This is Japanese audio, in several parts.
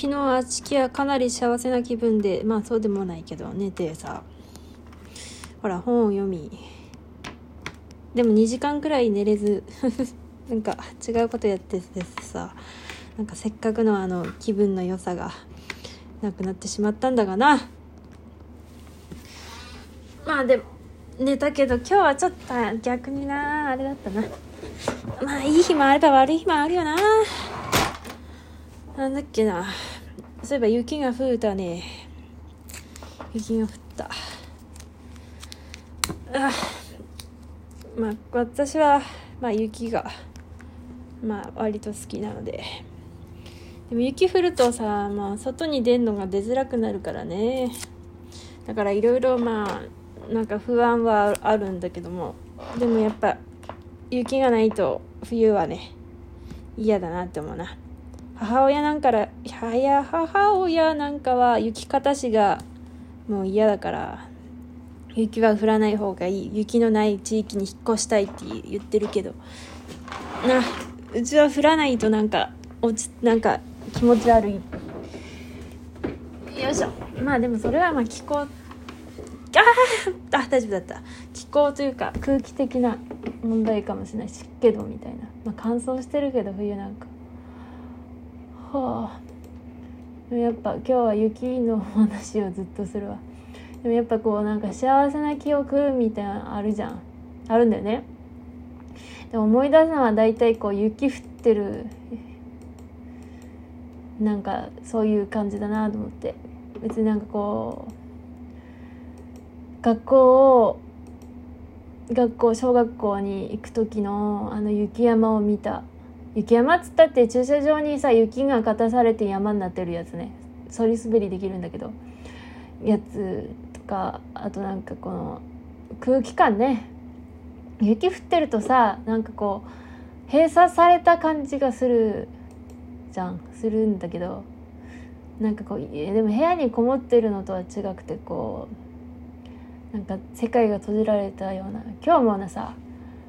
昨日あちきはかなり幸せな気分でまあそうでもないけど寝てさほら本を読み。でも2時間くらい寝れず。なんか違うことやっててさ。なんかせっかくのあの気分の良さがなくなってしまったんだがな。まあでも寝たけど今日はちょっと逆にな。あれだったな。まあいい日もあれば悪い日もあるよな。なんだっけな。そういえば雪が降ったね。雪が降った。あまあ私はまあ雪がまあ割と好きなので。でも雪降るとさ、まあ、外に出るのが出づらくなるからね。だからいろいろまあなんか不安はあるんだけども。でもやっぱ雪がないと冬はね嫌だなって思うな。母親なんからや母親なんかは雪かたしがもう嫌だから雪は降らない方がいい。雪のない地域に引っ越したいって言ってるけど。なうちは降らないとなんか落ちなんか気持ち悪い。よいしょ。まあでもそれはまあ気候ああ大丈夫だった。気候というか空気的な問題かもしれない湿気度みたいな、まあ、乾燥してるけど冬なんか。はあ。やっぱ今日は雪の話をずっとするわ。でもやっぱこうなんか幸せな記憶みたいなあるじゃん。あるんだよね。でも思い出すのは大体こう雪降ってるなんかそういう感じだなと思って。別になんかこう学校を学校小学校に行く時のあの雪山を見た。雪山っつったって駐車場にさ雪がかたされて山になってるやつね。そり滑りできるんだけど。やつとかあとなんかこの空気感ね。雪降ってるとさなんかこう閉鎖された感じがするじゃん。するんだけど。なんかこうでも部屋にこもってるのとは違くてこうなんか世界が閉じられたような。今日もなさ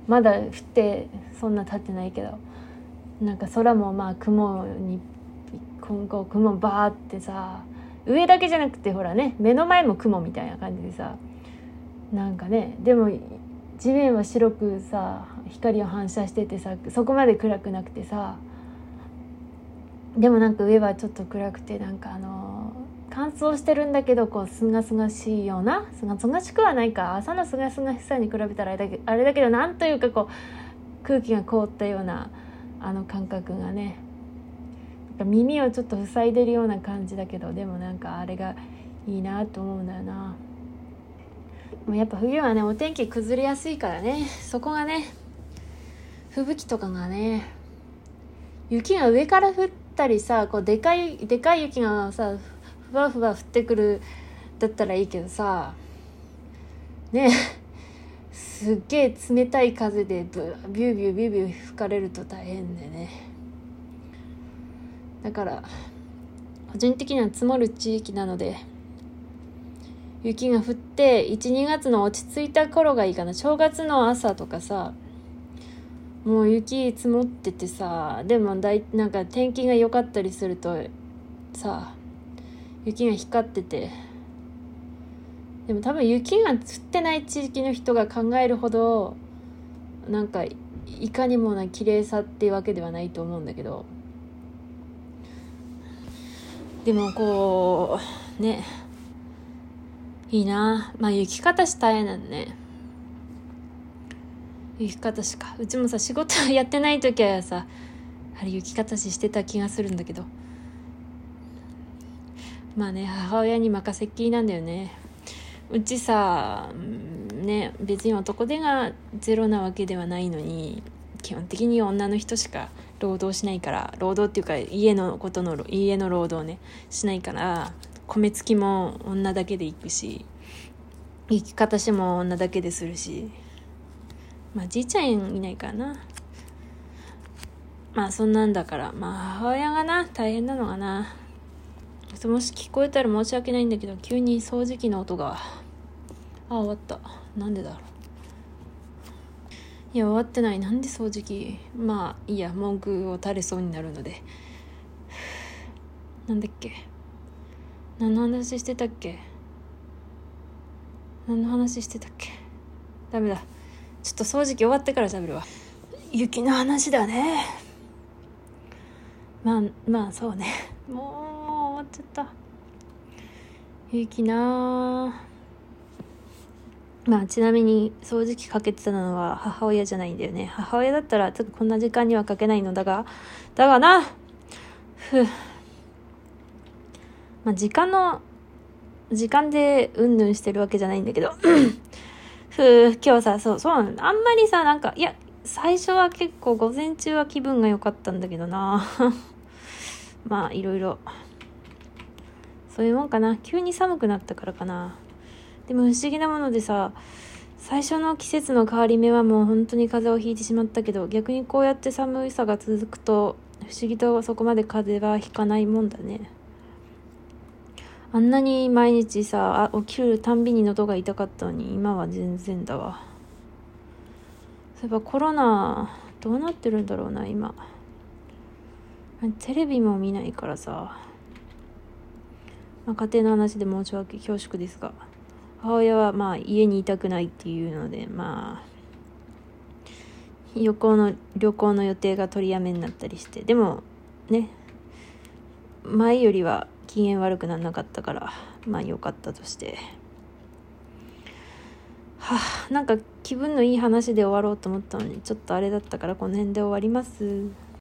まだ降ってそんな経ってないけど。なんか空もまあ雲に今後雲バーってさ上だけじゃなくてほらね目の前も雲みたいな感じでさなんかねでも地面は白くさ光を反射しててさそこまで暗くなくてさでもなんか上はちょっと暗くてなんかあの乾燥してるんだけどこうすがすがしいようなすがすがしくはないか朝のすがすがしさに比べたらあれだけあれだけどなんというかこう空気が凍ったようなあの感覚がねなんか耳をちょっと塞いでるような感じだけどでもなんかあれがいいなと思うんだよな。もうやっぱ冬はねお天気崩れやすいからねそこがね吹雪とかがね雪が上から降ったりさこうでかいでかい雪がさふわふわ降ってくるだったらいいけどさね。えすっげえ冷たい風でビュービュービュービュー吹かれると大変でね。だから個人的には積もる地域なので雪が降って12月の落ち着いた頃がいいかな。正月の朝とかさもう雪積もっててさでもだいなんか天気が良かったりするとさ雪が光っててでも多分雪が降ってない地域の人が考えるほどなんかいかにもな綺麗さっていうわけではないと思うんだけど。でもこうね。いいな。まあ雪かたし大変なんね。雪かたしか。うちもさ仕事やってない時はさあれ雪かたししてた気がするんだけど。まあね母親に任せっきりなんだよね。うちさね別に男手がゼロなわけではないのに基本的に女の人しか労働しないから労働っていうか家のことの家の労働ねしないから米付きも女だけで行くし生き方しても女だけでするしまあじいちゃんいないからな。まあそんなんだからまあ母親がな大変なのかな。もし聞こえたら申し訳ないんだけど急に掃除機の音が。あ終わった。なんでだろう。いや終わってない。なんで掃除機？まあいいや。文句を垂れそうになるので。なんだっけ？何の話してたっけ？何の話してたっけ？ダメだ。ちょっと掃除機終わってから喋るわ。雪の話だね。まあまあそうね。もう。終わっちゃった。雪なまあちなみに掃除機かけてたのは母親じゃないんだよね。母親だったらちょっとこんな時間にはかけないのだがだがな。ふまあ時間の時間でうんぬんしてるわけじゃないんだけど。ふう。今日さそうそうあんまりさなんかいや最初は結構午前中は気分が良かったんだけどな。まあいろいろ。そういうもんかな。急に寒くなったからかな。でも不思議なものでさ最初の季節の変わり目はもう本当に風邪をひいてしまったけど逆にこうやって寒さが続くと不思議とそこまで風邪はひかないもんだね。あんなに毎日さ起きるたんびに喉が痛かったのに今は全然だわ。そういえばコロナどうなってるんだろうな今。テレビも見ないからさ、まあ、家庭の話で申し訳恐縮ですが母親はまあ家にいたくないっていうのでまあ旅行の旅行の予定が取りやめになったりしてでもね前よりは機嫌悪くならなかったからまあ良かったとして。はあなんか気分のいい話で終わろうと思ったのにちょっとあれだったからこの辺で終わります。